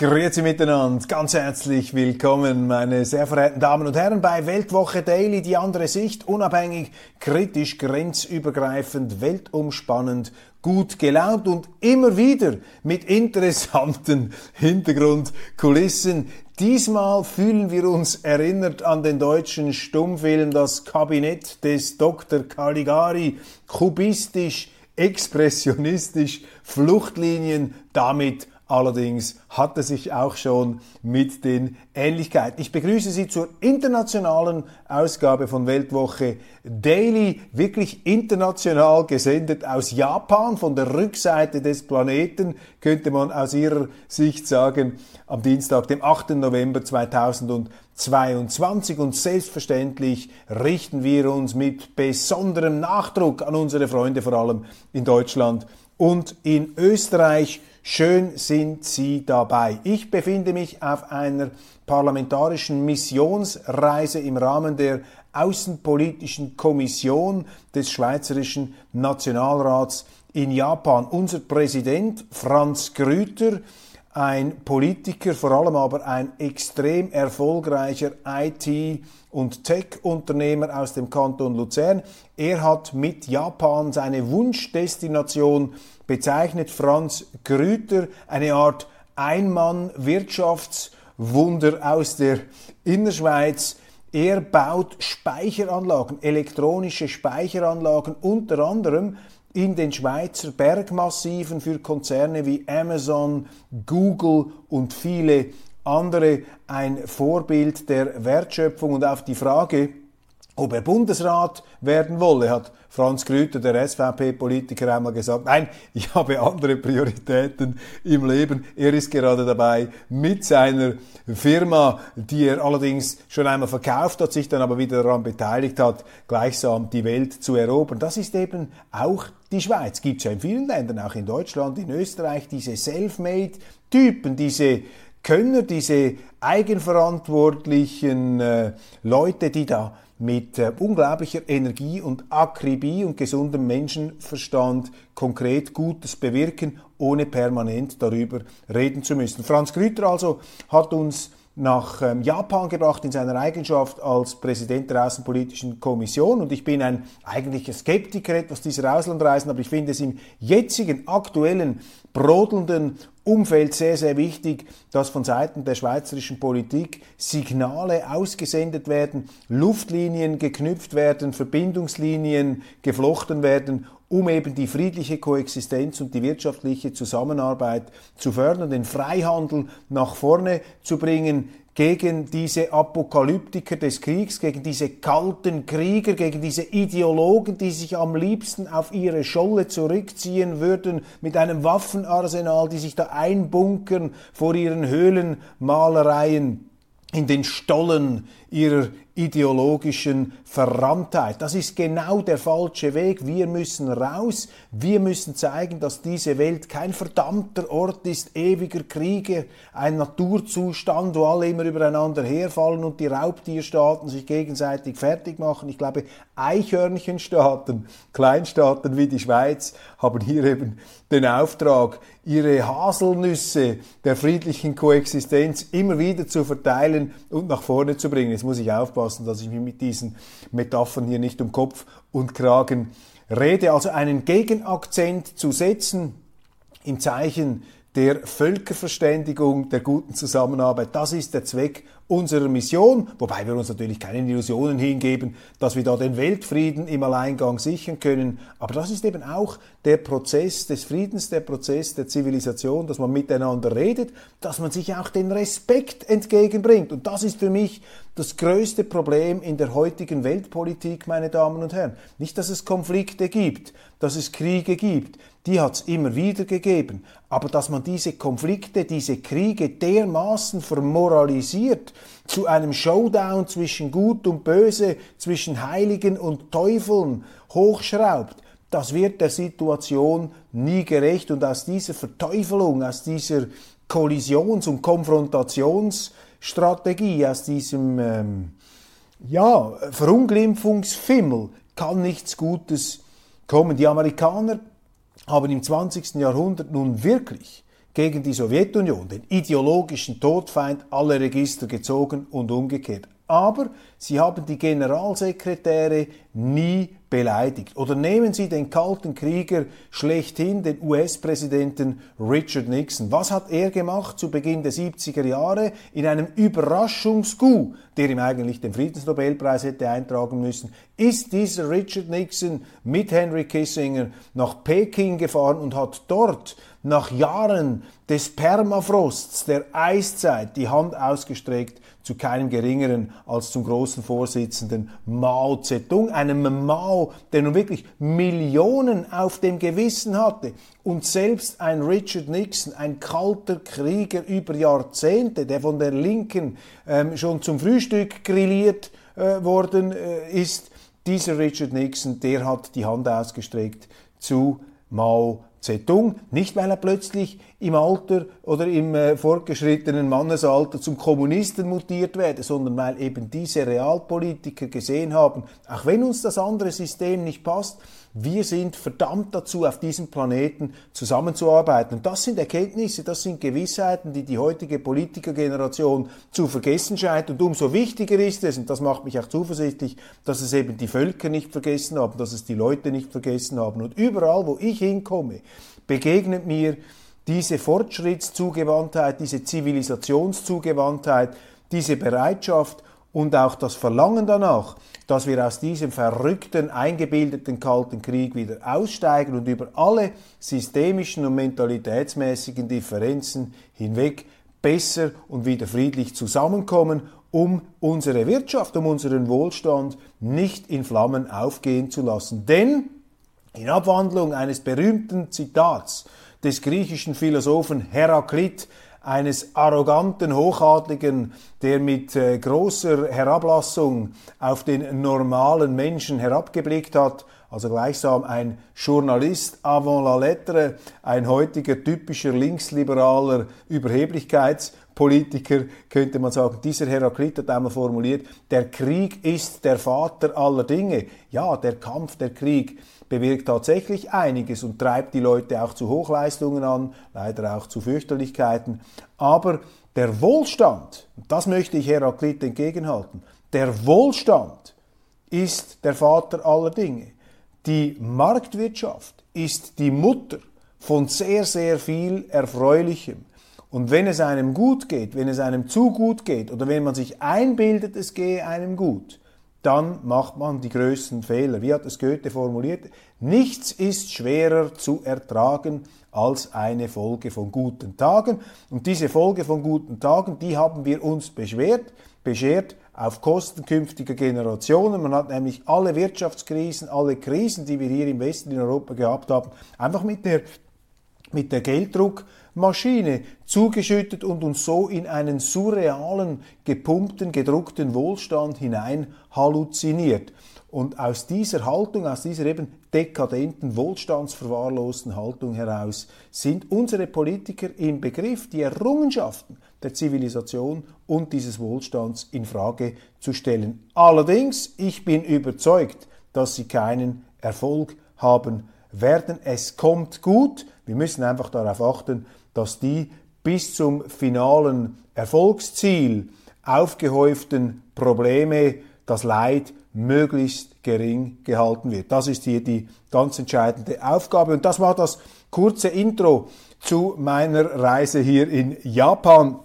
Grüezi miteinander, ganz herzlich willkommen, meine sehr verehrten Damen und Herren, bei Weltwoche Daily, die andere Sicht, unabhängig, kritisch, grenzübergreifend, weltumspannend, gut gelaunt und immer wieder mit interessanten Hintergrundkulissen. Diesmal fühlen wir uns erinnert an den deutschen Stummfilm Das Kabinett des Dr. Caligari, kubistisch, expressionistisch, Fluchtlinien, damit allerdings hatte sich auch schon mit den Ähnlichkeiten. Ich begrüße Sie zur internationalen Ausgabe von Weltwoche Daily, wirklich international gesendet aus Japan, von der Rückseite des Planeten, könnte man aus Ihrer Sicht sagen, am Dienstag, dem 8. November 2022. Und selbstverständlich richten wir uns mit besonderem Nachdruck an unsere Freunde, vor allem in Deutschland und in Österreich. Schön sind Sie dabei. Ich befinde mich auf einer parlamentarischen Missionsreise im Rahmen der Außenpolitischen Kommission des Schweizerischen Nationalrats in Japan. Unser Präsident Franz Grüter, ein Politiker, vor allem aber ein extrem erfolgreicher IT- und Tech-Unternehmer aus dem Kanton Luzern. Er hat mit Japan seine Wunschdestination bezeichnet. Franz Grüter, eine Art Einmann-Wirtschaftswunder aus der Innerschweiz. Er baut Speicheranlagen, elektronische Speicheranlagen, unter anderem in den Schweizer Bergmassiven für Konzerne wie Amazon, Google und viele andere ein Vorbild der Wertschöpfung und auf die Frage, ob er Bundesrat werden wolle, hat Franz Grüter, der SVP-Politiker, einmal gesagt, nein, ich habe andere Prioritäten im Leben. Er ist gerade dabei, mit seiner Firma, die er allerdings schon einmal verkauft hat, sich dann aber wieder daran beteiligt hat, gleichsam die Welt zu erobern. Das ist eben auch die Schweiz. Gibt es ja in vielen Ländern, auch in Deutschland, in Österreich, diese Selfmade-Typen, diese Könner, diese eigenverantwortlichen äh, Leute, die da mit äh, unglaublicher Energie und Akribie und gesundem Menschenverstand konkret Gutes bewirken, ohne permanent darüber reden zu müssen. Franz Grüter also hat uns nach ähm, Japan gebracht in seiner Eigenschaft als Präsident der Außenpolitischen Kommission. Und ich bin ein eigentlicher Skeptiker etwas dieser Auslandreisen, aber ich finde es im jetzigen, aktuellen, brodelnden Umfeld sehr, sehr wichtig, dass von Seiten der schweizerischen Politik Signale ausgesendet werden, Luftlinien geknüpft werden, Verbindungslinien geflochten werden, um eben die friedliche Koexistenz und die wirtschaftliche Zusammenarbeit zu fördern, den Freihandel nach vorne zu bringen, gegen diese Apokalyptiker des Kriegs, gegen diese kalten Krieger, gegen diese Ideologen, die sich am liebsten auf ihre Scholle zurückziehen würden mit einem Waffenarsenal, die sich da einbunkern vor ihren Höhlenmalereien in den Stollen ihrer ideologischen Verrammtheit. Das ist genau der falsche Weg. Wir müssen raus. Wir müssen zeigen, dass diese Welt kein verdammter Ort ist, ewiger Kriege, ein Naturzustand, wo alle immer übereinander herfallen und die Raubtierstaaten sich gegenseitig fertig machen. Ich glaube, Eichhörnchenstaaten, Kleinstaaten wie die Schweiz haben hier eben den Auftrag, ihre Haselnüsse der friedlichen Koexistenz immer wieder zu verteilen und nach vorne zu bringen. Jetzt muss ich aufpassen, dass ich mich mit diesen Metaphern hier nicht um Kopf und Kragen rede. Also einen Gegenakzent zu setzen im Zeichen der Völkerverständigung, der guten Zusammenarbeit. Das ist der Zweck unserer Mission, wobei wir uns natürlich keine Illusionen hingeben, dass wir da den Weltfrieden im Alleingang sichern können. Aber das ist eben auch der Prozess des Friedens, der Prozess der Zivilisation, dass man miteinander redet, dass man sich auch den Respekt entgegenbringt. Und das ist für mich das größte Problem in der heutigen Weltpolitik, meine Damen und Herren. Nicht, dass es Konflikte gibt, dass es Kriege gibt, die hat es immer wieder gegeben, aber dass man diese Konflikte, diese Kriege dermaßen vermoralisiert, zu einem Showdown zwischen Gut und Böse, zwischen Heiligen und Teufeln hochschraubt, das wird der Situation nie gerecht. Und aus dieser Verteufelung, aus dieser Kollisions- und Konfrontationsstrategie, aus diesem ähm, ja, Verunglimpfungsfimmel kann nichts Gutes kommen. Die Amerikaner haben im 20. Jahrhundert nun wirklich gegen die Sowjetunion, den ideologischen Todfeind, alle Register gezogen und umgekehrt. Aber sie haben die Generalsekretäre nie beleidigt. Oder nehmen Sie den kalten Krieger schlechthin, den US-Präsidenten Richard Nixon. Was hat er gemacht zu Beginn der 70er Jahre in einem Überraschungscoup, der ihm eigentlich den Friedensnobelpreis hätte eintragen müssen? Ist dieser Richard Nixon mit Henry Kissinger nach Peking gefahren und hat dort nach Jahren des Permafrosts, der Eiszeit, die Hand ausgestreckt zu keinem geringeren als zum großen Vorsitzenden Mao Zedong, einem Mao, der nun wirklich Millionen auf dem Gewissen hatte und selbst ein Richard Nixon, ein kalter Krieger über Jahrzehnte, der von der Linken ähm, schon zum Frühstück grilliert äh, worden äh, ist, dieser Richard Nixon, der hat die Hand ausgestreckt zu Mao Zedong, nicht weil er plötzlich im Alter oder im äh, fortgeschrittenen Mannesalter zum Kommunisten mutiert werde, sondern weil eben diese Realpolitiker gesehen haben, auch wenn uns das andere System nicht passt, wir sind verdammt dazu, auf diesem Planeten zusammenzuarbeiten. Und das sind Erkenntnisse, das sind Gewissheiten, die die heutige Politikergeneration zu vergessen scheint. Und umso wichtiger ist es, und das macht mich auch zuversichtlich, dass es eben die Völker nicht vergessen haben, dass es die Leute nicht vergessen haben. Und überall, wo ich hinkomme, begegnet mir diese Fortschrittszugewandtheit, diese Zivilisationszugewandtheit, diese Bereitschaft und auch das Verlangen danach, dass wir aus diesem verrückten, eingebildeten Kalten Krieg wieder aussteigen und über alle systemischen und mentalitätsmäßigen Differenzen hinweg besser und wieder friedlich zusammenkommen, um unsere Wirtschaft, um unseren Wohlstand nicht in Flammen aufgehen zu lassen. Denn in Abwandlung eines berühmten Zitats des griechischen Philosophen Heraklit, eines arroganten Hochadligen, der mit äh, großer Herablassung auf den normalen Menschen herabgeblickt hat, also gleichsam ein Journalist avant la lettre, ein heutiger typischer linksliberaler Überheblichkeitspolitiker, könnte man sagen. Dieser Heraklit hat einmal formuliert, der Krieg ist der Vater aller Dinge. Ja, der Kampf, der Krieg bewirkt tatsächlich einiges und treibt die Leute auch zu Hochleistungen an, leider auch zu Fürchterlichkeiten. Aber der Wohlstand, das möchte ich Heraklit entgegenhalten, der Wohlstand ist der Vater aller Dinge. Die Marktwirtschaft ist die Mutter von sehr, sehr viel Erfreulichem. Und wenn es einem gut geht, wenn es einem zu gut geht oder wenn man sich einbildet, es gehe einem gut, dann macht man die größten Fehler. Wie hat es Goethe formuliert? Nichts ist schwerer zu ertragen als eine Folge von guten Tagen. Und diese Folge von guten Tagen, die haben wir uns beschwert, beschert auf Kosten künftiger Generationen. Man hat nämlich alle Wirtschaftskrisen, alle Krisen, die wir hier im Westen in Europa gehabt haben, einfach mit der, mit der Gelddruck Maschine zugeschüttet und uns so in einen surrealen, gepumpten, gedruckten Wohlstand hinein halluziniert. Und aus dieser Haltung, aus dieser eben dekadenten, wohlstandsverwahrlosten Haltung heraus sind unsere Politiker im Begriff, die Errungenschaften der Zivilisation und dieses Wohlstands in Frage zu stellen. Allerdings, ich bin überzeugt, dass sie keinen Erfolg haben werden. Es kommt gut. Wir müssen einfach darauf achten, dass die bis zum finalen Erfolgsziel aufgehäuften Probleme, das Leid möglichst gering gehalten wird. Das ist hier die ganz entscheidende Aufgabe. Und das war das kurze Intro zu meiner Reise hier in Japan.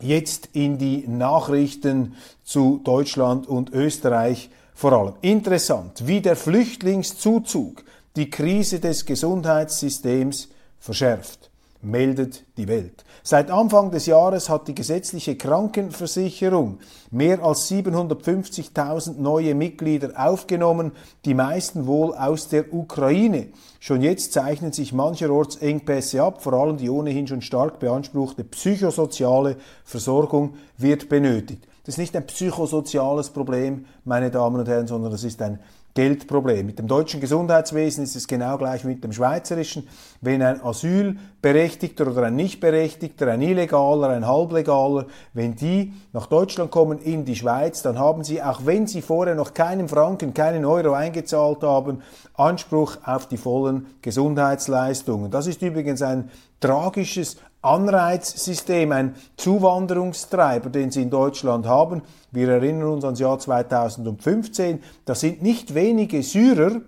Jetzt in die Nachrichten zu Deutschland und Österreich vor allem. Interessant, wie der Flüchtlingszuzug die Krise des Gesundheitssystems verschärft meldet die Welt. Seit Anfang des Jahres hat die gesetzliche Krankenversicherung mehr als 750.000 neue Mitglieder aufgenommen, die meisten wohl aus der Ukraine. Schon jetzt zeichnen sich mancherorts Engpässe ab, vor allem die ohnehin schon stark beanspruchte psychosoziale Versorgung wird benötigt. Das ist nicht ein psychosoziales Problem, meine Damen und Herren, sondern das ist ein Geldproblem. Mit dem deutschen Gesundheitswesen ist es genau gleich wie mit dem schweizerischen. Wenn ein Asylberechtigter oder ein Nichtberechtigter, ein Illegaler, ein Halblegaler, wenn die nach Deutschland kommen in die Schweiz, dann haben sie, auch wenn sie vorher noch keinen Franken, keinen Euro eingezahlt haben, Anspruch auf die vollen Gesundheitsleistungen. Das ist übrigens ein tragisches Anreizsystem, ein Zuwanderungstreiber, den sie in Deutschland haben. Wir erinnern uns ans Jahr 2015. Da sind nicht wenige Syrer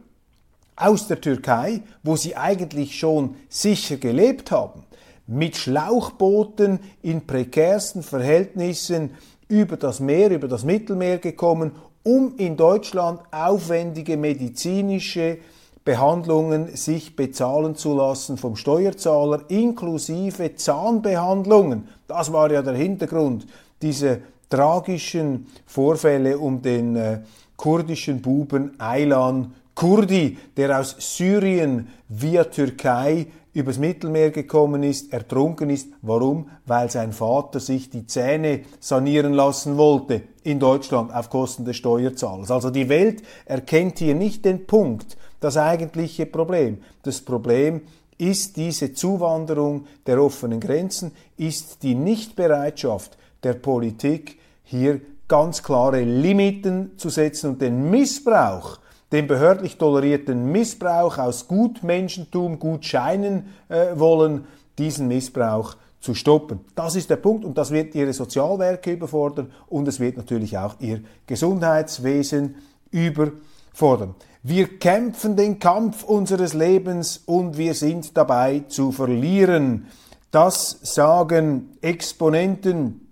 aus der Türkei, wo sie eigentlich schon sicher gelebt haben, mit Schlauchbooten in prekärsten Verhältnissen über das Meer, über das Mittelmeer gekommen, um in Deutschland aufwendige medizinische Behandlungen sich bezahlen zu lassen vom Steuerzahler, inklusive Zahnbehandlungen. Das war ja der Hintergrund dieser tragischen Vorfälle um den äh, kurdischen Buben Aylan Kurdi, der aus Syrien via Türkei übers Mittelmeer gekommen ist, ertrunken ist. Warum? Weil sein Vater sich die Zähne sanieren lassen wollte in Deutschland auf Kosten des Steuerzahlers. Also die Welt erkennt hier nicht den Punkt, das eigentliche Problem. Das Problem ist diese Zuwanderung der offenen Grenzen, ist die Nichtbereitschaft der Politik, hier ganz klare Limiten zu setzen und den Missbrauch den behördlich tolerierten Missbrauch aus Gutmenschentum, Gutscheinen äh, wollen, diesen Missbrauch zu stoppen. Das ist der Punkt und das wird ihre Sozialwerke überfordern und es wird natürlich auch ihr Gesundheitswesen überfordern. Wir kämpfen den Kampf unseres Lebens und wir sind dabei zu verlieren. Das sagen Exponenten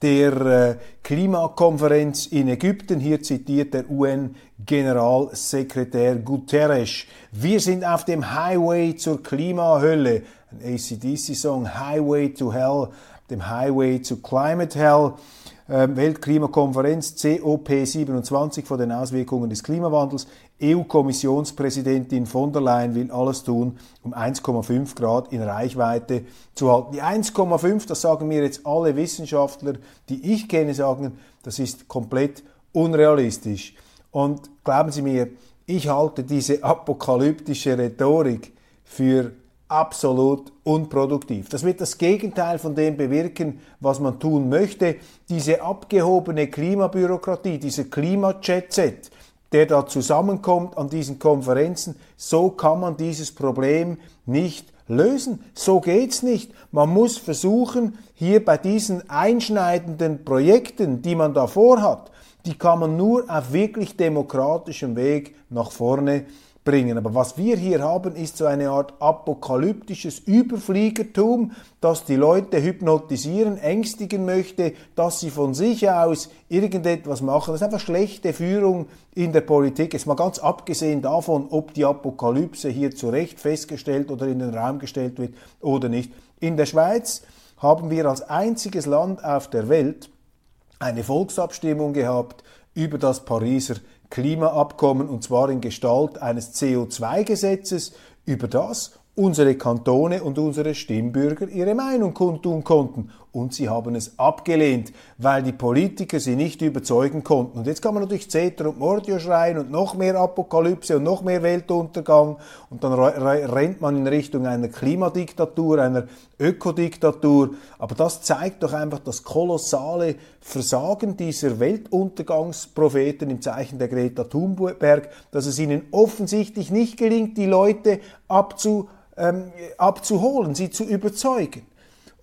der äh, Klimakonferenz in Ägypten. Hier zitiert der UN-Generalsekretär Guterres. Wir sind auf dem Highway zur Klimahölle. Ein ACDC-Song, Highway to Hell, dem Highway to Climate Hell. Ähm, Weltklimakonferenz COP27 vor den Auswirkungen des Klimawandels. EU-Kommissionspräsidentin von der Leyen will alles tun, um 1,5 Grad in Reichweite zu halten. Die 1,5, das sagen mir jetzt alle Wissenschaftler, die ich kenne, sagen, das ist komplett unrealistisch. Und glauben Sie mir, ich halte diese apokalyptische Rhetorik für absolut unproduktiv. Das wird das Gegenteil von dem bewirken, was man tun möchte. Diese abgehobene Klimabürokratie, dieser Klima-Jet-Set, der da zusammenkommt an diesen Konferenzen, so kann man dieses Problem nicht lösen. So geht's nicht. Man muss versuchen, hier bei diesen einschneidenden Projekten, die man da vorhat, die kann man nur auf wirklich demokratischem Weg nach vorne bringen. Aber was wir hier haben, ist so eine Art apokalyptisches Überfliegertum, das die Leute hypnotisieren, ängstigen möchte, dass sie von sich aus irgendetwas machen. Das ist einfach schlechte Führung in der Politik. Jetzt mal ganz abgesehen davon, ob die Apokalypse hier zu Recht festgestellt oder in den Raum gestellt wird oder nicht. In der Schweiz haben wir als einziges Land auf der Welt eine Volksabstimmung gehabt über das Pariser Klimaabkommen und zwar in Gestalt eines CO2-Gesetzes, über das unsere Kantone und unsere Stimmbürger ihre Meinung kundtun konnten. Und sie haben es abgelehnt, weil die Politiker sie nicht überzeugen konnten. Und jetzt kann man natürlich Zeter und Mordio schreien und noch mehr Apokalypse und noch mehr Weltuntergang. Und dann rennt man in Richtung einer Klimadiktatur, einer Ökodiktatur. Aber das zeigt doch einfach das kolossale Versagen dieser Weltuntergangspropheten im Zeichen der Greta Thunberg, dass es ihnen offensichtlich nicht gelingt, die Leute abzu ähm, abzuholen, sie zu überzeugen.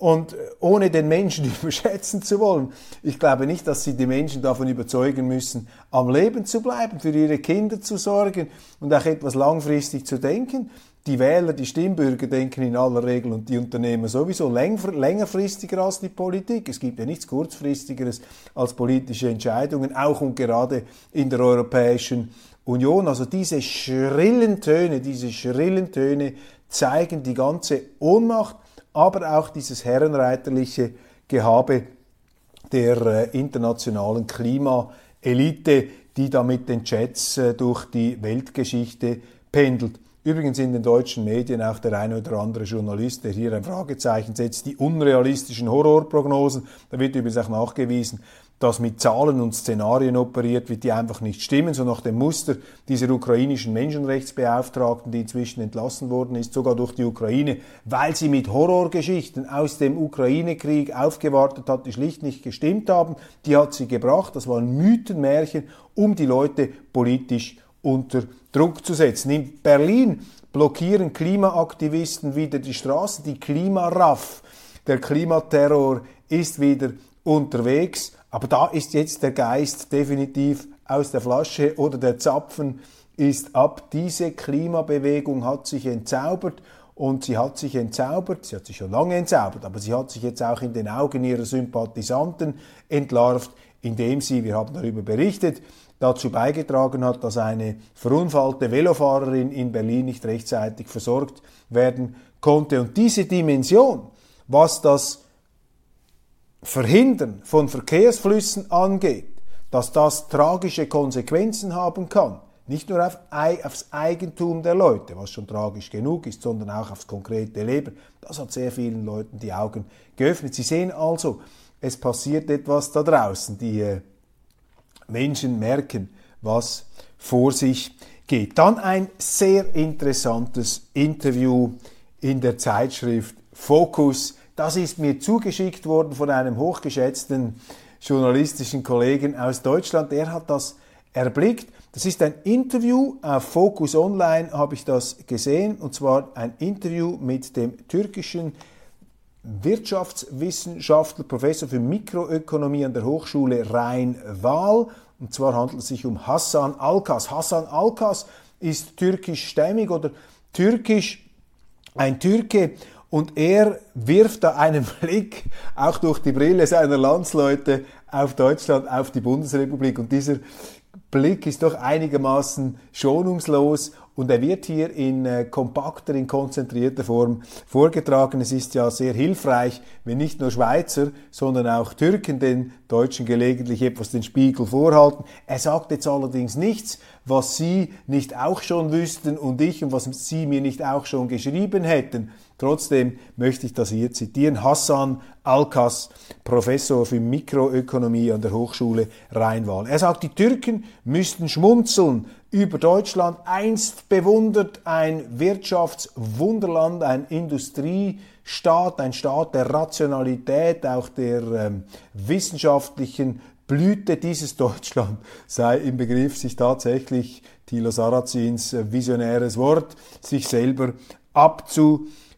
Und ohne den Menschen überschätzen zu wollen, ich glaube nicht, dass sie die Menschen davon überzeugen müssen, am Leben zu bleiben, für ihre Kinder zu sorgen und auch etwas langfristig zu denken. Die Wähler, die Stimmbürger denken in aller Regel und die Unternehmer sowieso längerfristiger als die Politik. Es gibt ja nichts kurzfristigeres als politische Entscheidungen, auch und gerade in der Europäischen Union. Also diese schrillen Töne, diese schrillen Töne zeigen die ganze Ohnmacht, aber auch dieses herrenreiterliche Gehabe der äh, internationalen Klimaelite, die da mit den Chats äh, durch die Weltgeschichte pendelt. Übrigens in den deutschen Medien auch der eine oder andere Journalist, der hier ein Fragezeichen setzt, die unrealistischen Horrorprognosen. Da wird übrigens auch nachgewiesen, dass mit Zahlen und Szenarien operiert wird, die einfach nicht stimmen, so nach dem Muster dieser ukrainischen Menschenrechtsbeauftragten, die inzwischen entlassen worden ist, sogar durch die Ukraine, weil sie mit Horrorgeschichten aus dem Ukraine-Krieg aufgewartet hat, die schlicht nicht gestimmt haben. Die hat sie gebracht. Das waren Mythenmärchen, um die Leute politisch unter Druck zu setzen. In Berlin blockieren Klimaaktivisten wieder die Straße, die Klimaraff. Der Klimaterror ist wieder unterwegs. Aber da ist jetzt der Geist definitiv aus der Flasche oder der Zapfen ist ab. Diese Klimabewegung hat sich entzaubert und sie hat sich entzaubert, sie hat sich schon lange entzaubert, aber sie hat sich jetzt auch in den Augen ihrer Sympathisanten entlarvt, indem sie, wir haben darüber berichtet, dazu beigetragen hat, dass eine verunfallte Velofahrerin in Berlin nicht rechtzeitig versorgt werden konnte. Und diese Dimension, was das Verhindern von Verkehrsflüssen angeht, dass das tragische Konsequenzen haben kann, nicht nur auf, aufs Eigentum der Leute, was schon tragisch genug ist, sondern auch aufs konkrete Leben. Das hat sehr vielen Leuten die Augen geöffnet. Sie sehen also, es passiert etwas da draußen. Die äh, Menschen merken, was vor sich geht. Dann ein sehr interessantes Interview in der Zeitschrift Focus das ist mir zugeschickt worden von einem hochgeschätzten journalistischen Kollegen aus Deutschland. Der hat das erblickt. Das ist ein Interview auf Focus Online, habe ich das gesehen, und zwar ein Interview mit dem türkischen Wirtschaftswissenschaftler, Professor für Mikroökonomie an der Hochschule Rhein-Waal. Und zwar handelt es sich um Hassan Alkas. Hassan Alkas ist türkischstämmig oder türkisch, ein Türke und er wirft da einen Blick, auch durch die Brille seiner Landsleute, auf Deutschland, auf die Bundesrepublik. Und dieser Blick ist doch einigermaßen schonungslos und er wird hier in äh, kompakter, in konzentrierter Form vorgetragen. Es ist ja sehr hilfreich, wenn nicht nur Schweizer, sondern auch Türken den Deutschen gelegentlich etwas den Spiegel vorhalten. Er sagt jetzt allerdings nichts, was Sie nicht auch schon wüssten und ich und was Sie mir nicht auch schon geschrieben hätten. Trotzdem möchte ich das hier zitieren. Hassan Alkas, Professor für Mikroökonomie an der Hochschule Rheinwahl. Er sagt, die Türken müssten schmunzeln über Deutschland, einst bewundert ein Wirtschaftswunderland, ein Industriestaat, ein Staat der Rationalität, auch der ähm, wissenschaftlichen Blüte dieses Deutschland sei im Begriff, sich tatsächlich, Thilo Sarrazins äh, visionäres Wort, sich selber abzu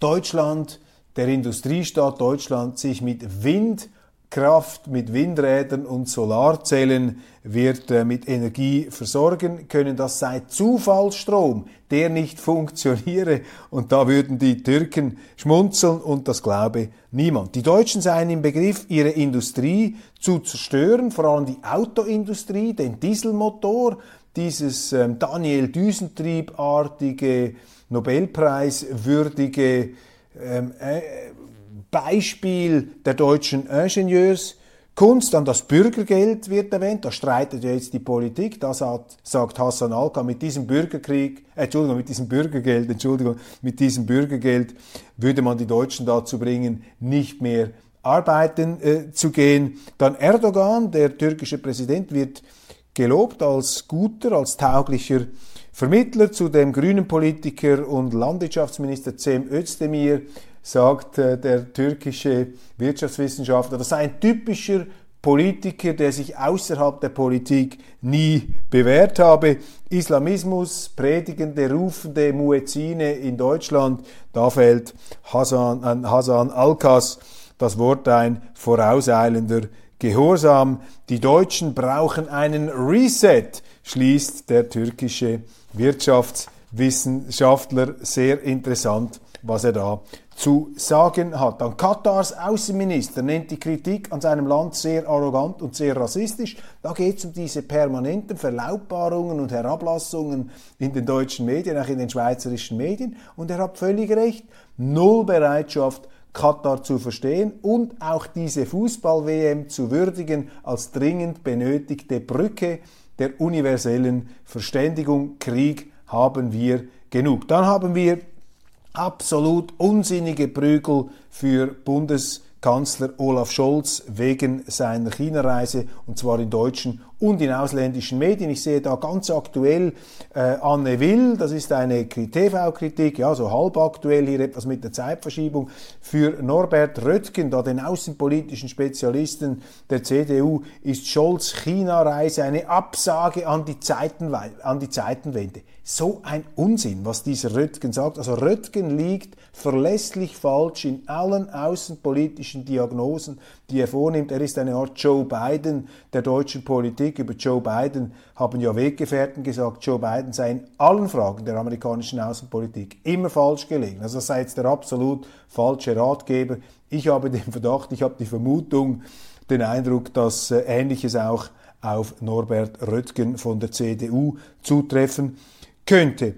Deutschland, der Industriestaat Deutschland, sich mit Wind Kraft mit Windrädern und Solarzellen wird äh, mit Energie versorgen können. Das sei Zufallsstrom, der nicht funktioniere. Und da würden die Türken schmunzeln und das glaube niemand. Die Deutschen seien im Begriff, ihre Industrie zu zerstören, vor allem die Autoindustrie, den Dieselmotor, dieses ähm, Daniel Düsentrieb-artige, Nobelpreiswürdige ähm, äh, Beispiel der deutschen Ingenieurskunst, dann das Bürgergeld wird erwähnt, da streitet ja jetzt die Politik, da sagt, Hassan Alka, mit diesem Bürgerkrieg, äh, Entschuldigung, mit diesem Bürgergeld, Entschuldigung, mit diesem Bürgergeld würde man die Deutschen dazu bringen, nicht mehr arbeiten äh, zu gehen. Dann Erdogan, der türkische Präsident, wird gelobt als guter, als tauglicher Vermittler zu dem grünen Politiker und Landwirtschaftsminister Cem Özdemir sagt äh, der türkische Wirtschaftswissenschaftler, das sei ein typischer Politiker, der sich außerhalb der Politik nie bewährt habe. Islamismus, predigende, rufende Muezzine in Deutschland, da fällt Hasan, an Hasan Alkas das Wort ein, vorauseilender Gehorsam. Die Deutschen brauchen einen Reset, schließt der türkische Wirtschaftswissenschaftler. Sehr interessant, was er da zu sagen hat. Dann Katars Außenminister nennt die Kritik an seinem Land sehr arrogant und sehr rassistisch. Da geht es um diese permanenten Verlautbarungen und Herablassungen in den deutschen Medien, auch in den schweizerischen Medien. Und er hat völlig recht. Null Bereitschaft, Katar zu verstehen und auch diese Fußball-WM zu würdigen als dringend benötigte Brücke der universellen Verständigung. Krieg haben wir genug. Dann haben wir absolut unsinnige Prügel für Bundeskanzler Olaf Scholz wegen seiner China-Reise und zwar in deutschen und in ausländischen Medien. Ich sehe da ganz aktuell äh, Anne Will, das ist eine TV-Kritik, ja, so halb aktuell, hier etwas mit der Zeitverschiebung, für Norbert Röttgen, da den außenpolitischen Spezialisten der CDU, ist Scholz China-Reise eine Absage an die, Zeiten, an die Zeitenwende. So ein Unsinn, was dieser Röttgen sagt. Also Röttgen liegt verlässlich falsch in allen außenpolitischen Diagnosen, die er vornimmt. Er ist eine Art Joe Biden der deutschen Politik. Über Joe Biden haben ja Weggefährten gesagt, Joe Biden sei in allen Fragen der amerikanischen Außenpolitik immer falsch gelegen. Also das sei jetzt der absolut falsche Ratgeber. Ich habe den Verdacht, ich habe die Vermutung, den Eindruck, dass äh, Ähnliches auch auf Norbert Röttgen von der CDU zutreffen könnte.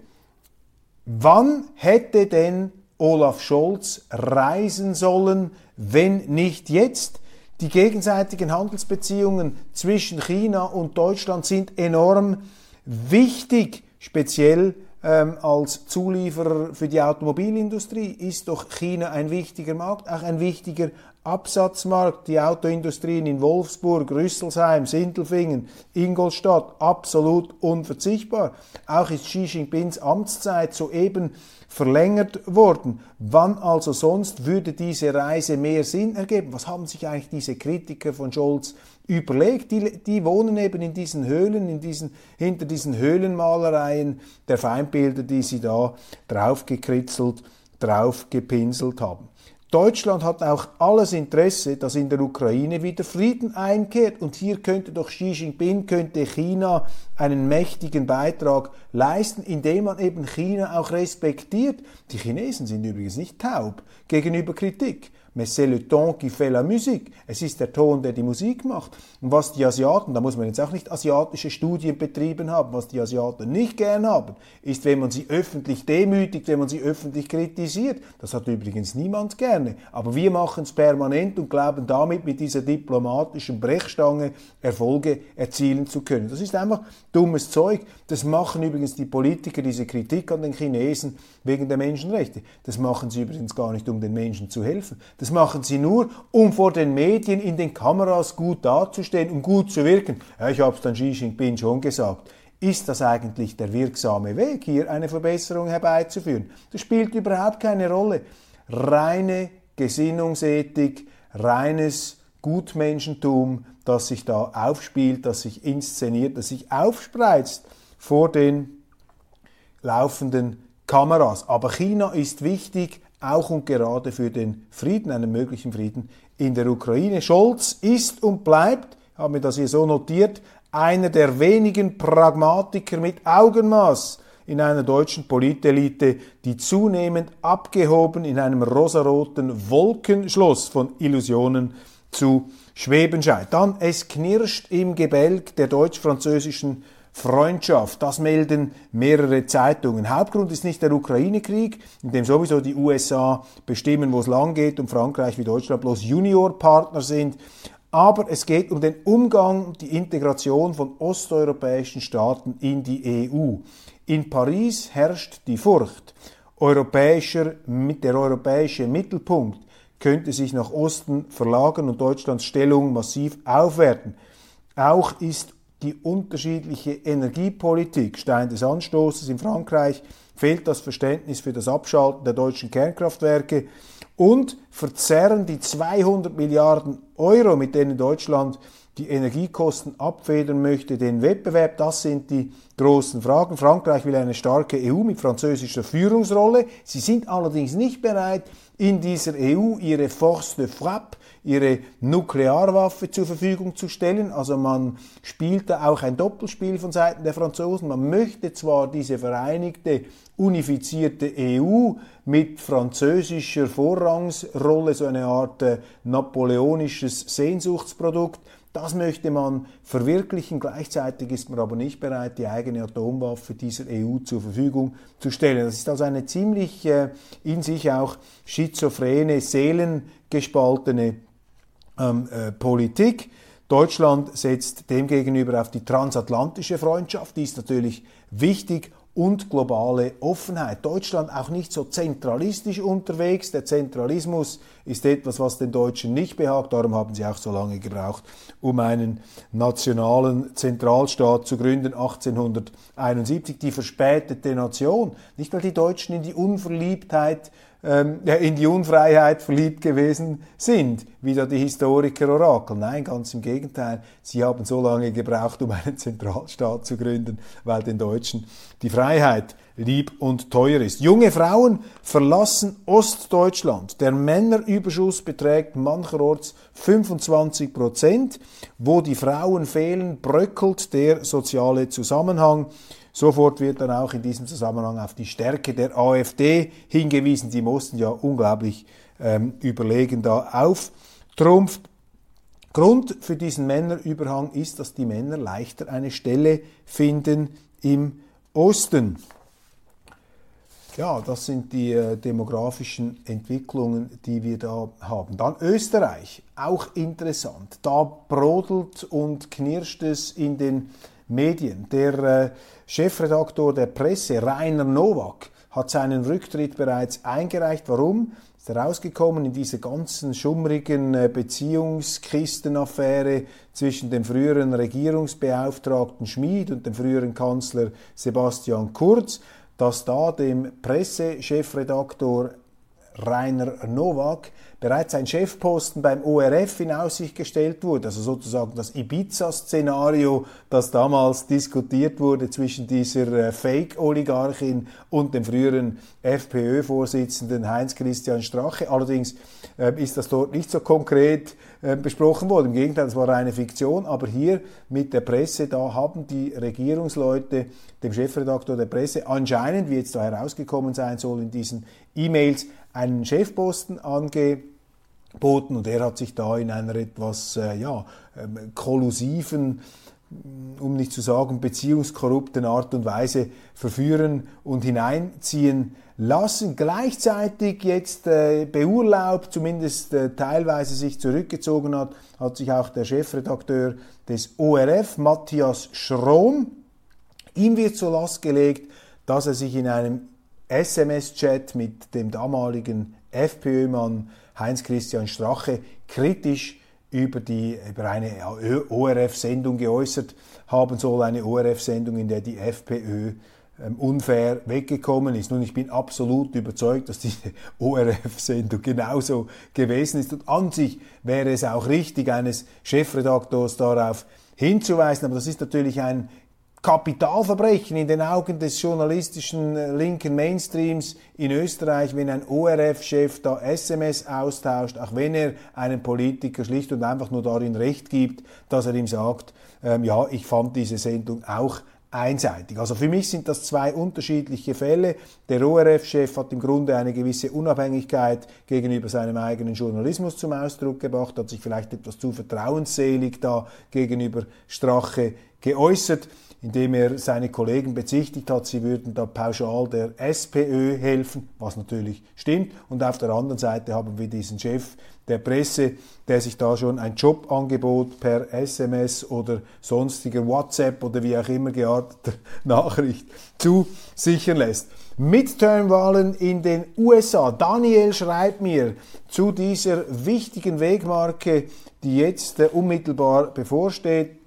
Wann hätte denn Olaf Scholz reisen sollen, wenn nicht jetzt? Die gegenseitigen Handelsbeziehungen zwischen China und Deutschland sind enorm wichtig, speziell ähm, als Zulieferer für die Automobilindustrie ist doch China ein wichtiger Markt, auch ein wichtiger Absatzmarkt. Die Autoindustrien in Wolfsburg, Rüsselsheim, Sindelfingen, Ingolstadt absolut unverzichtbar. Auch ist Xi Jinpings Amtszeit soeben verlängert worden. Wann also sonst würde diese Reise mehr Sinn ergeben? Was haben sich eigentlich diese Kritiker von Scholz überlegt? Die, die wohnen eben in diesen Höhlen, in diesen, hinter diesen Höhlenmalereien der Feindbilder, die sie da draufgekritzelt, draufgepinselt haben. Deutschland hat auch alles Interesse, dass in der Ukraine wieder Frieden einkehrt. Und hier könnte doch Xi Jinping, könnte China einen mächtigen Beitrag leisten, indem man eben China auch respektiert. Die Chinesen sind übrigens nicht taub gegenüber Kritik mais c'est le ton qui fait la musique. Es ist der Ton, der die Musik macht. Und was die Asiaten, da muss man jetzt auch nicht asiatische Studien betrieben haben, was die Asiaten nicht gern haben, ist, wenn man sie öffentlich demütigt, wenn man sie öffentlich kritisiert. Das hat übrigens niemand gerne. Aber wir machen es permanent und glauben damit mit dieser diplomatischen Brechstange Erfolge erzielen zu können. Das ist einfach dummes Zeug. Das machen übrigens die Politiker, diese Kritik an den Chinesen wegen der Menschenrechte. Das machen sie übrigens gar nicht, um den Menschen zu helfen. Das das machen sie nur, um vor den Medien in den Kameras gut dazustehen und gut zu wirken. Ja, ich habe es dann Xi Jinping schon gesagt. Ist das eigentlich der wirksame Weg, hier eine Verbesserung herbeizuführen? Das spielt überhaupt keine Rolle. Reine Gesinnungsethik, reines Gutmenschentum, das sich da aufspielt, das sich inszeniert, das sich aufspreizt vor den laufenden Kameras. Aber China ist wichtig auch und gerade für den Frieden, einen möglichen Frieden in der Ukraine. Scholz ist und bleibt, ich habe mir das hier so notiert, einer der wenigen Pragmatiker mit Augenmaß in einer deutschen Politelite, die zunehmend abgehoben in einem rosaroten Wolkenschloss von Illusionen zu schweben scheint. Dann, es knirscht im Gebälk der deutsch-französischen Freundschaft. Das melden mehrere Zeitungen. Hauptgrund ist nicht der Ukraine-Krieg, in dem sowieso die USA bestimmen, wo es lang geht und Frankreich wie Deutschland bloß Juniorpartner sind. Aber es geht um den Umgang, die Integration von osteuropäischen Staaten in die EU. In Paris herrscht die Furcht. Europäischer, der europäische Mittelpunkt könnte sich nach Osten verlagern und Deutschlands Stellung massiv aufwerten. Auch ist die unterschiedliche Energiepolitik. Stein des Anstoßes in Frankreich fehlt das Verständnis für das Abschalten der deutschen Kernkraftwerke und verzerren die 200 Milliarden Euro, mit denen Deutschland die Energiekosten abfedern möchte, den Wettbewerb. Das sind die großen Fragen. Frankreich will eine starke EU mit französischer Führungsrolle. Sie sind allerdings nicht bereit, in dieser EU ihre Force de Frappe, ihre Nuklearwaffe zur Verfügung zu stellen. Also man spielt da auch ein Doppelspiel von Seiten der Franzosen. Man möchte zwar diese vereinigte, unifizierte EU mit französischer Vorrangsrolle, so eine Art äh, napoleonisches Sehnsuchtsprodukt, das möchte man verwirklichen. Gleichzeitig ist man aber nicht bereit, die eigene Atomwaffe dieser EU zur Verfügung zu stellen. Das ist also eine ziemlich äh, in sich auch schizophrene, seelengespaltene ähm, äh, Politik. Deutschland setzt demgegenüber auf die transatlantische Freundschaft. Die ist natürlich wichtig und globale Offenheit. Deutschland auch nicht so zentralistisch unterwegs. Der Zentralismus ist etwas, was den Deutschen nicht behagt. Darum haben sie auch so lange gebraucht, um einen nationalen Zentralstaat zu gründen, 1871. Die verspätete Nation. Nicht, weil die Deutschen in die Unverliebtheit in die Unfreiheit verliebt gewesen sind, wie da die Historiker Orakel. Nein, ganz im Gegenteil. Sie haben so lange gebraucht, um einen Zentralstaat zu gründen, weil den Deutschen die Freiheit lieb und teuer ist. Junge Frauen verlassen Ostdeutschland. Der Männerüberschuss beträgt mancherorts 25 Prozent. Wo die Frauen fehlen, bröckelt der soziale Zusammenhang. Sofort wird dann auch in diesem Zusammenhang auf die Stärke der AfD hingewiesen. Sie mussten ja unglaublich ähm, überlegen da auftrumpft. Grund für diesen Männerüberhang ist, dass die Männer leichter eine Stelle finden im Osten. Ja, das sind die äh, demografischen Entwicklungen, die wir da haben. Dann Österreich, auch interessant. Da brodelt und knirscht es in den Medien. Der äh, Chefredaktor der Presse, Rainer Nowak, hat seinen Rücktritt bereits eingereicht. Warum? Ist herausgekommen in dieser ganzen schummrigen äh, Beziehungskistenaffäre zwischen dem früheren Regierungsbeauftragten Schmid und dem früheren Kanzler Sebastian Kurz, dass da dem Pressechefredaktor Rainer Nowak bereits ein Chefposten beim ORF in Aussicht gestellt wurde, also sozusagen das Ibiza-Szenario, das damals diskutiert wurde zwischen dieser äh, Fake-Oligarchin und dem früheren FPÖ-Vorsitzenden Heinz-Christian Strache. Allerdings äh, ist das dort nicht so konkret äh, besprochen worden. Im Gegenteil, es war eine Fiktion, aber hier mit der Presse, da haben die Regierungsleute dem Chefredaktor der Presse anscheinend, wie jetzt da herausgekommen sein soll in diesen E-Mails, einen Chefposten angeboten und er hat sich da in einer etwas äh, ja, ähm, kollusiven, mm, um nicht zu sagen beziehungskorrupten Art und Weise verführen und hineinziehen lassen. Gleichzeitig jetzt äh, beurlaubt, zumindest äh, teilweise sich zurückgezogen hat, hat sich auch der Chefredakteur des ORF, Matthias Schrom, ihm wird zur Last gelegt, dass er sich in einem SMS-Chat mit dem damaligen FPÖ-Mann Heinz-Christian Strache kritisch über, die, über eine ORF-Sendung geäußert haben soll, eine ORF-Sendung, in der die FPÖ ähm, unfair weggekommen ist. Nun, ich bin absolut überzeugt, dass diese ORF-Sendung genauso gewesen ist. Und an sich wäre es auch richtig, eines Chefredaktors darauf hinzuweisen. Aber das ist natürlich ein Kapitalverbrechen in den Augen des journalistischen äh, linken Mainstreams in Österreich, wenn ein ORF-Chef da SMS austauscht, auch wenn er einem Politiker schlicht und einfach nur darin Recht gibt, dass er ihm sagt, ähm, ja, ich fand diese Sendung auch einseitig. Also für mich sind das zwei unterschiedliche Fälle. Der ORF-Chef hat im Grunde eine gewisse Unabhängigkeit gegenüber seinem eigenen Journalismus zum Ausdruck gebracht, hat sich vielleicht etwas zu vertrauensselig da gegenüber Strache geäußert indem er seine Kollegen bezichtigt hat, sie würden da pauschal der SPÖ helfen, was natürlich stimmt. Und auf der anderen Seite haben wir diesen Chef der Presse, der sich da schon ein Jobangebot per SMS oder sonstiger WhatsApp oder wie auch immer gearteter Nachricht zusichern lässt. Midterm-Wahlen in den USA. Daniel schreibt mir zu dieser wichtigen Wegmarke, die jetzt unmittelbar bevorsteht,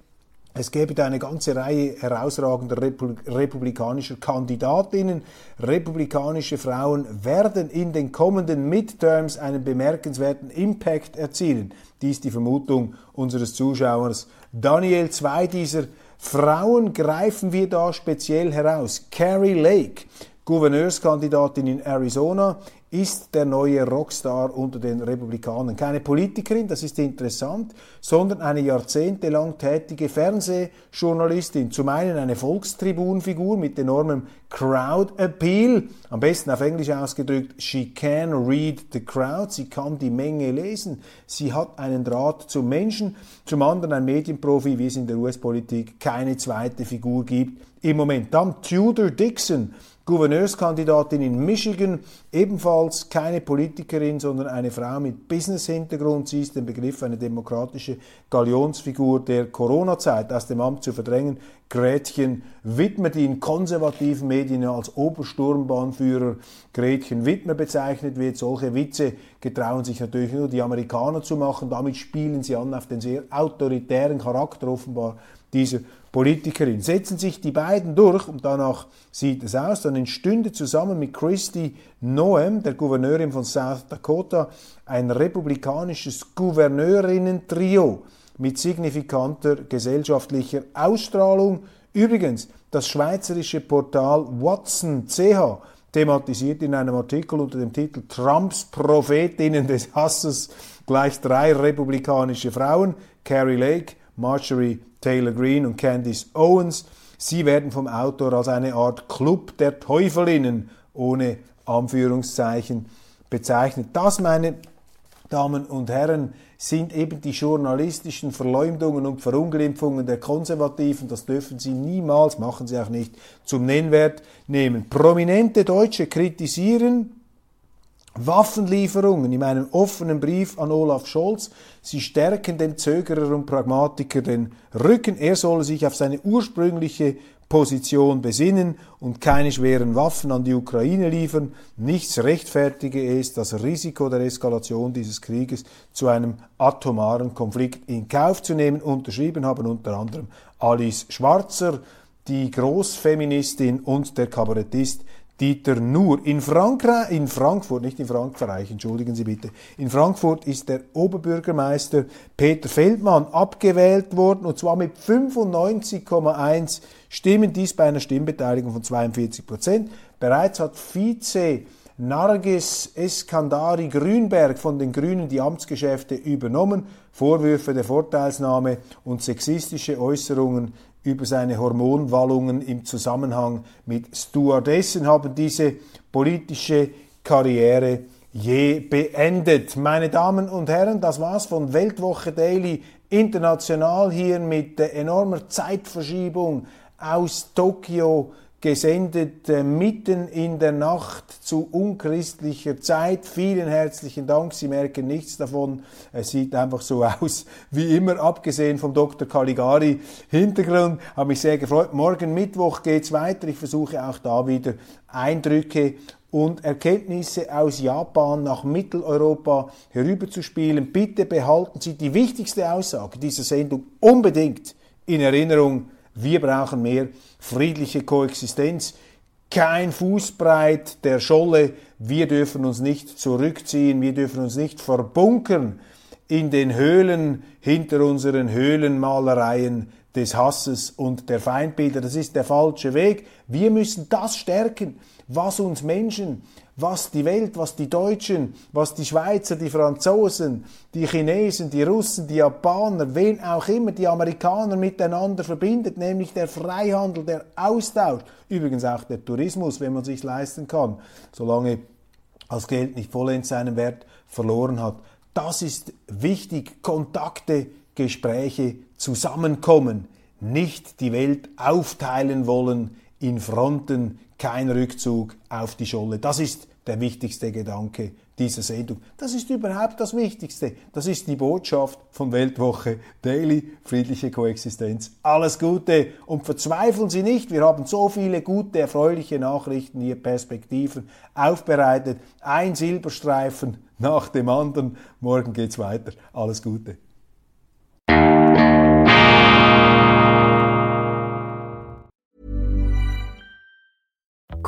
Es gäbe da eine ganze Reihe herausragender republikanischer Kandidatinnen. Republikanische Frauen werden in den kommenden Midterms einen bemerkenswerten Impact erzielen. Dies die Vermutung unseres Zuschauers. Daniel, zwei dieser Frauen greifen wir da speziell heraus. Carrie Lake, Gouverneurskandidatin in Arizona, ist der neue Rockstar unter den Republikanern. Keine Politikerin, das ist interessant, sondern eine jahrzehntelang tätige Fernsehjournalistin. Zum einen eine Volkstribunfigur mit enormem Crowd Appeal, am besten auf Englisch ausgedrückt, she can read the crowd, sie kann die Menge lesen, sie hat einen Draht zum Menschen, zum anderen ein Medienprofi, wie es in der US-Politik keine zweite Figur gibt im Moment. Dann Tudor Dixon, Gouverneurskandidatin in Michigan, ebenfalls keine Politikerin, sondern eine Frau mit Business-Hintergrund. Sie ist den Begriff eine demokratische Galionsfigur der Corona-Zeit aus dem Amt zu verdrängen. Gretchen Wittmer, die in konservativen Medien als Obersturmbahnführer Gretchen Wittmer bezeichnet wird. Solche Witze getrauen sich natürlich nur die Amerikaner zu machen. Damit spielen sie an auf den sehr autoritären Charakter offenbar dieser Politikerin. Setzen sich die beiden durch, und danach sieht es aus, dann entstünde zusammen mit Christy Noem, der Gouverneurin von South Dakota, ein republikanisches Gouverneurinnen-Trio mit signifikanter gesellschaftlicher Ausstrahlung. Übrigens, das schweizerische Portal Watson CH thematisiert in einem Artikel unter dem Titel Trumps Prophetinnen des Hasses gleich drei republikanische Frauen, Carrie Lake, Marjorie Taylor Green und Candice Owens. Sie werden vom Autor als eine Art Club der Teufelinnen ohne Anführungszeichen bezeichnet. Das, meine Damen und Herren, sind eben die journalistischen Verleumdungen und Verunglimpfungen der Konservativen. Das dürfen Sie niemals, machen Sie auch nicht, zum Nennwert nehmen. Prominente Deutsche kritisieren Waffenlieferungen in einem offenen Brief an Olaf Scholz. Sie stärken dem Zögerer und Pragmatiker den Rücken. Er solle sich auf seine ursprüngliche Position besinnen und keine schweren Waffen an die Ukraine liefern. Nichts rechtfertige es, das Risiko der Eskalation dieses Krieges zu einem atomaren Konflikt in Kauf zu nehmen. Unterschrieben haben unter anderem Alice Schwarzer, die Großfeministin und der Kabarettist Dieter Nuhr. In, Frankreich, in Frankfurt, nicht in Frankreich, entschuldigen Sie bitte, in Frankfurt ist der Oberbürgermeister Peter Feldmann abgewählt worden und zwar mit 95,1 Stimmen, dies bei einer Stimmbeteiligung von 42 Prozent. Bereits hat Vize Nargis Eskandari Grünberg von den Grünen die Amtsgeschäfte übernommen. Vorwürfe der Vorteilsnahme und sexistische Äußerungen über seine Hormonwallungen im Zusammenhang mit Stewardessen haben diese politische Karriere je beendet. Meine Damen und Herren, das war's von Weltwoche Daily international hier mit enormer Zeitverschiebung aus Tokio gesendet äh, mitten in der Nacht zu unchristlicher Zeit. Vielen herzlichen Dank. Sie merken nichts davon. Es sieht einfach so aus wie immer, abgesehen vom Dr. Caligari Hintergrund. Habe mich sehr gefreut. Morgen Mittwoch geht's weiter. Ich versuche auch da wieder Eindrücke und Erkenntnisse aus Japan nach Mitteleuropa herüberzuspielen. Bitte behalten Sie die wichtigste Aussage dieser Sendung unbedingt in Erinnerung. Wir brauchen mehr friedliche Koexistenz, kein Fußbreit der Scholle, wir dürfen uns nicht zurückziehen, wir dürfen uns nicht verbunkern in den Höhlen hinter unseren Höhlenmalereien des Hasses und der Feindbilder. Das ist der falsche Weg. Wir müssen das stärken, was uns Menschen was die Welt, was die Deutschen, was die Schweizer, die Franzosen, die Chinesen, die Russen, die Japaner, wen auch immer, die Amerikaner miteinander verbindet, nämlich der Freihandel, der Austausch, übrigens auch der Tourismus, wenn man sich leisten kann, solange das Geld nicht vollends seinen Wert verloren hat. Das ist wichtig, Kontakte, Gespräche, Zusammenkommen, nicht die Welt aufteilen wollen in Fronten, kein Rückzug auf die Scholle. Das ist der wichtigste Gedanke dieser Sendung. Das ist überhaupt das Wichtigste. Das ist die Botschaft von Weltwoche Daily, friedliche Koexistenz. Alles Gute und verzweifeln Sie nicht. Wir haben so viele gute, erfreuliche Nachrichten hier, Perspektiven aufbereitet. Ein Silberstreifen nach dem anderen. Morgen geht's weiter. Alles Gute.